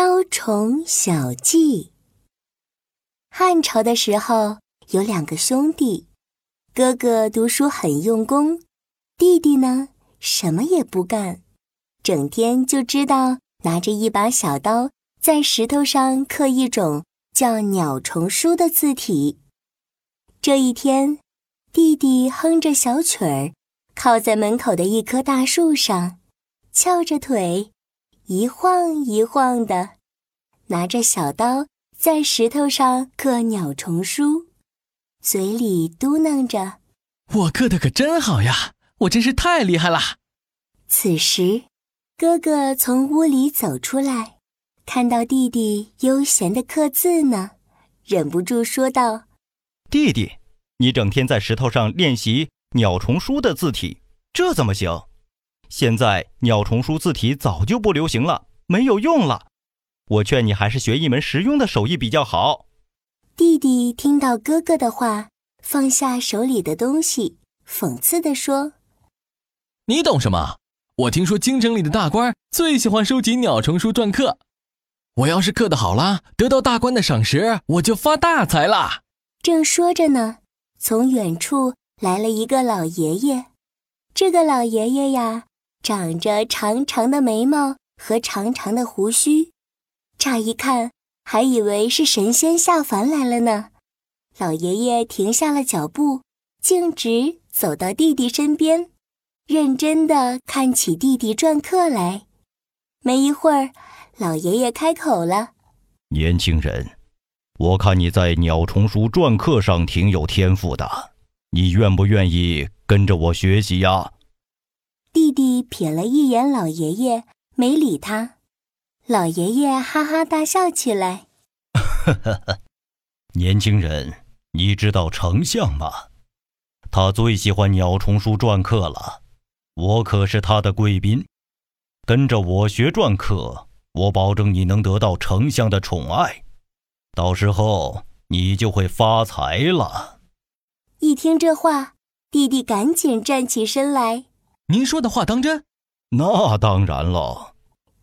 雕虫小技。汉朝的时候，有两个兄弟，哥哥读书很用功，弟弟呢什么也不干，整天就知道拿着一把小刀在石头上刻一种叫“鸟虫书”的字体。这一天，弟弟哼着小曲儿，靠在门口的一棵大树上，翘着腿。一晃一晃的，拿着小刀在石头上刻鸟虫书，嘴里嘟囔着：“我刻的可真好呀，我真是太厉害了。”此时，哥哥从屋里走出来，看到弟弟悠闲的刻字呢，忍不住说道：“弟弟，你整天在石头上练习鸟虫书的字体，这怎么行？”现在鸟虫书字体早就不流行了，没有用了。我劝你还是学一门实用的手艺比较好。弟弟听到哥哥的话，放下手里的东西，讽刺地说：“你懂什么？我听说京城里的大官最喜欢收集鸟虫书篆刻。我要是刻得好了，得到大官的赏识，我就发大财了。”正说着呢，从远处来了一个老爷爷。这个老爷爷呀。长着长长的眉毛和长长的胡须，乍一看还以为是神仙下凡来了呢。老爷爷停下了脚步，径直走到弟弟身边，认真地看起弟弟篆刻来。没一会儿，老爷爷开口了：“年轻人，我看你在鸟虫书篆刻上挺有天赋的，你愿不愿意跟着我学习呀？”弟弟瞥了一眼老爷爷，没理他。老爷爷哈哈大笑起来：“哈哈，年轻人，你知道丞相吗？他最喜欢鸟虫书篆刻了。我可是他的贵宾，跟着我学篆刻，我保证你能得到丞相的宠爱，到时候你就会发财了。”一听这话，弟弟赶紧站起身来。您说的话当真？那当然了。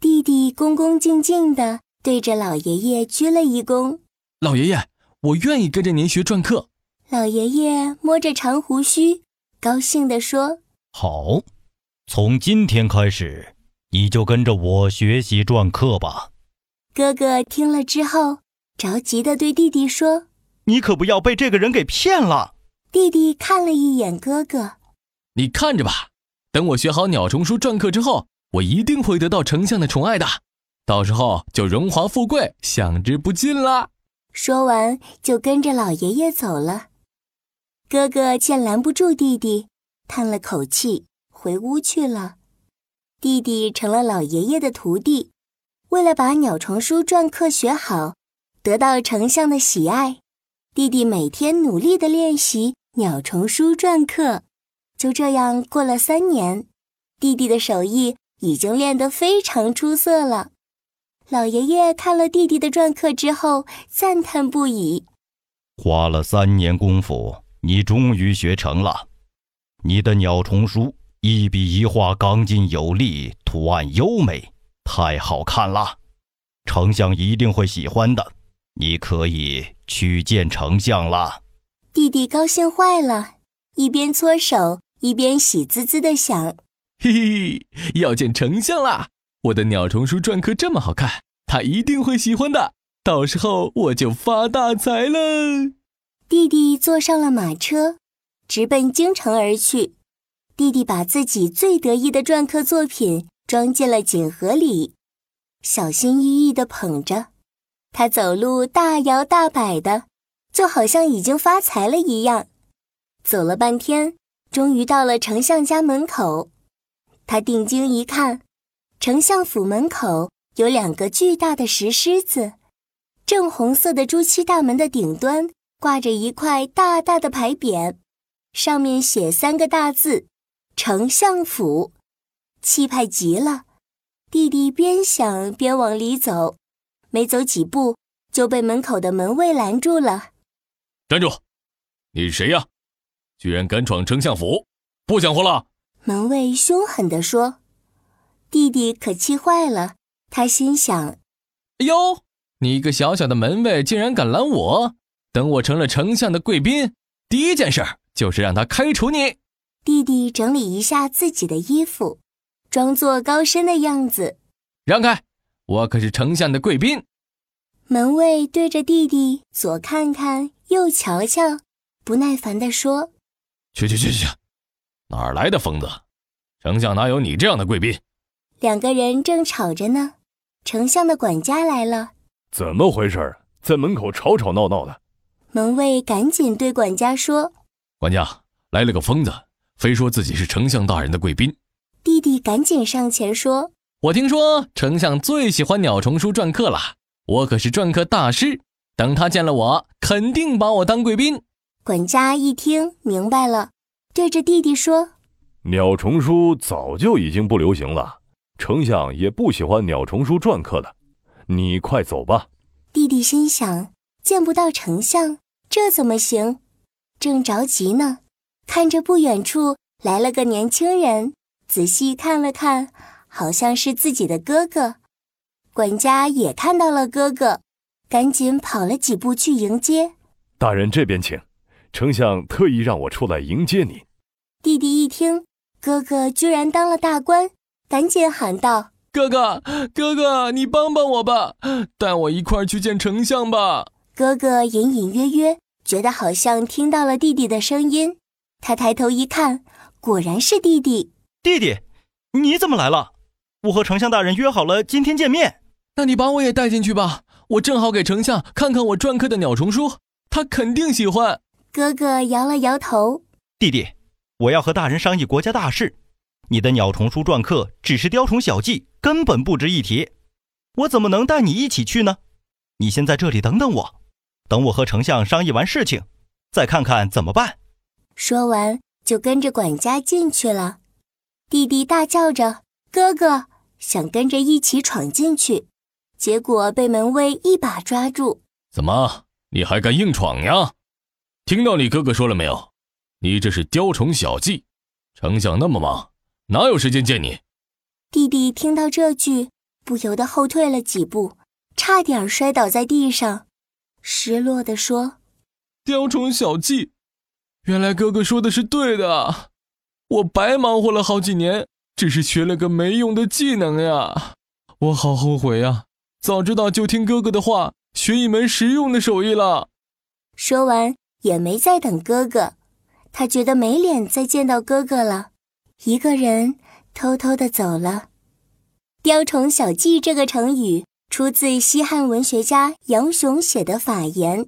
弟弟恭恭敬敬地对着老爷爷鞠了一躬。老爷爷，我愿意跟着您学篆刻。老爷爷摸着长胡须，高兴地说：“好，从今天开始，你就跟着我学习篆刻吧。”哥哥听了之后，着急地对弟弟说：“你可不要被这个人给骗了。”弟弟看了一眼哥哥，你看着吧。等我学好鸟虫书篆刻之后，我一定会得到丞相的宠爱的，到时候就荣华富贵享之不尽了。说完，就跟着老爷爷走了。哥哥见拦不住弟弟，叹了口气，回屋去了。弟弟成了老爷爷的徒弟，为了把鸟虫书篆刻学好，得到丞相的喜爱，弟弟每天努力的练习鸟虫书篆刻。就这样过了三年，弟弟的手艺已经练得非常出色了。老爷爷看了弟弟的篆刻之后，赞叹不已：“花了三年功夫，你终于学成了。你的鸟虫书一笔一画刚劲有力，图案优美，太好看了。丞相一定会喜欢的。你可以去见丞相了。”弟弟高兴坏了，一边搓手。一边喜滋滋的想：“嘿嘿，要见丞相啦！我的鸟虫书篆刻这么好看，他一定会喜欢的。到时候我就发大财了。”弟弟坐上了马车，直奔京城而去。弟弟把自己最得意的篆刻作品装进了锦盒里，小心翼翼地捧着。他走路大摇大摆的，就好像已经发财了一样。走了半天。终于到了丞相家门口，他定睛一看，丞相府门口有两个巨大的石狮子，正红色的朱漆大门的顶端挂着一块大大的牌匾，上面写三个大字“丞相府”，气派极了。弟弟边想边往里走，没走几步就被门口的门卫拦住了：“站住！你是谁呀？”居然敢闯丞相府，不想活了！门卫凶狠地说。弟弟可气坏了，他心想：哎呦，你一个小小的门卫竟然敢拦我！等我成了丞相的贵宾，第一件事就是让他开除你。弟弟整理一下自己的衣服，装作高深的样子。让开，我可是丞相的贵宾。门卫对着弟弟左看看，右瞧瞧，不耐烦地说：“去去去去去，哪儿来的疯子？丞相哪有你这样的贵宾？”两个人正吵着呢，丞相的管家来了。怎么回事？在门口吵吵闹闹的。门卫赶紧对管家说：“管家，来了个疯子，非说自己是丞相大人的贵宾。”弟弟赶紧上前说：“我听说丞相最喜欢鸟虫书篆刻了。”我可是篆刻大师，等他见了我，肯定把我当贵宾。管家一听明白了，对着弟弟说：“鸟虫书早就已经不流行了，丞相也不喜欢鸟虫书篆刻了。你快走吧。”弟弟心想：见不到丞相，这怎么行？正着急呢，看着不远处来了个年轻人，仔细看了看，好像是自己的哥哥。管家也看到了哥哥，赶紧跑了几步去迎接。大人这边请，丞相特意让我出来迎接您。弟弟一听哥哥居然当了大官，赶紧喊道：“哥哥，哥哥，你帮帮我吧，带我一块去见丞相吧。”哥哥隐隐约约觉得好像听到了弟弟的声音，他抬头一看，果然是弟弟。弟弟，你怎么来了？我和丞相大人约好了今天见面。那你把我也带进去吧，我正好给丞相看看我篆刻的鸟虫书，他肯定喜欢。哥哥摇了摇头，弟弟，我要和大人商议国家大事，你的鸟虫书篆刻只是雕虫小技，根本不值一提，我怎么能带你一起去呢？你先在这里等等我，等我和丞相商议完事情，再看看怎么办。说完就跟着管家进去了。弟弟大叫着：“哥哥！”想跟着一起闯进去。结果被门卫一把抓住。怎么，你还敢硬闯呀？听到你哥哥说了没有？你这是雕虫小技。丞相那么忙，哪有时间见你？弟弟听到这句，不由得后退了几步，差点摔倒在地上，失落地说：“雕虫小技，原来哥哥说的是对的。我白忙活了好几年，只是学了个没用的技能呀！我好后悔呀！”早知道就听哥哥的话，学一门实用的手艺了。说完也没再等哥哥，他觉得没脸再见到哥哥了，一个人偷偷的走了。雕虫小技这个成语出自西汉文学家杨雄写的法言，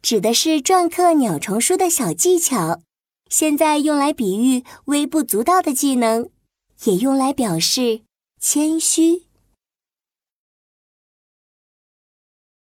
指的是篆刻鸟虫书的小技巧，现在用来比喻微不足道的技能，也用来表示谦虚。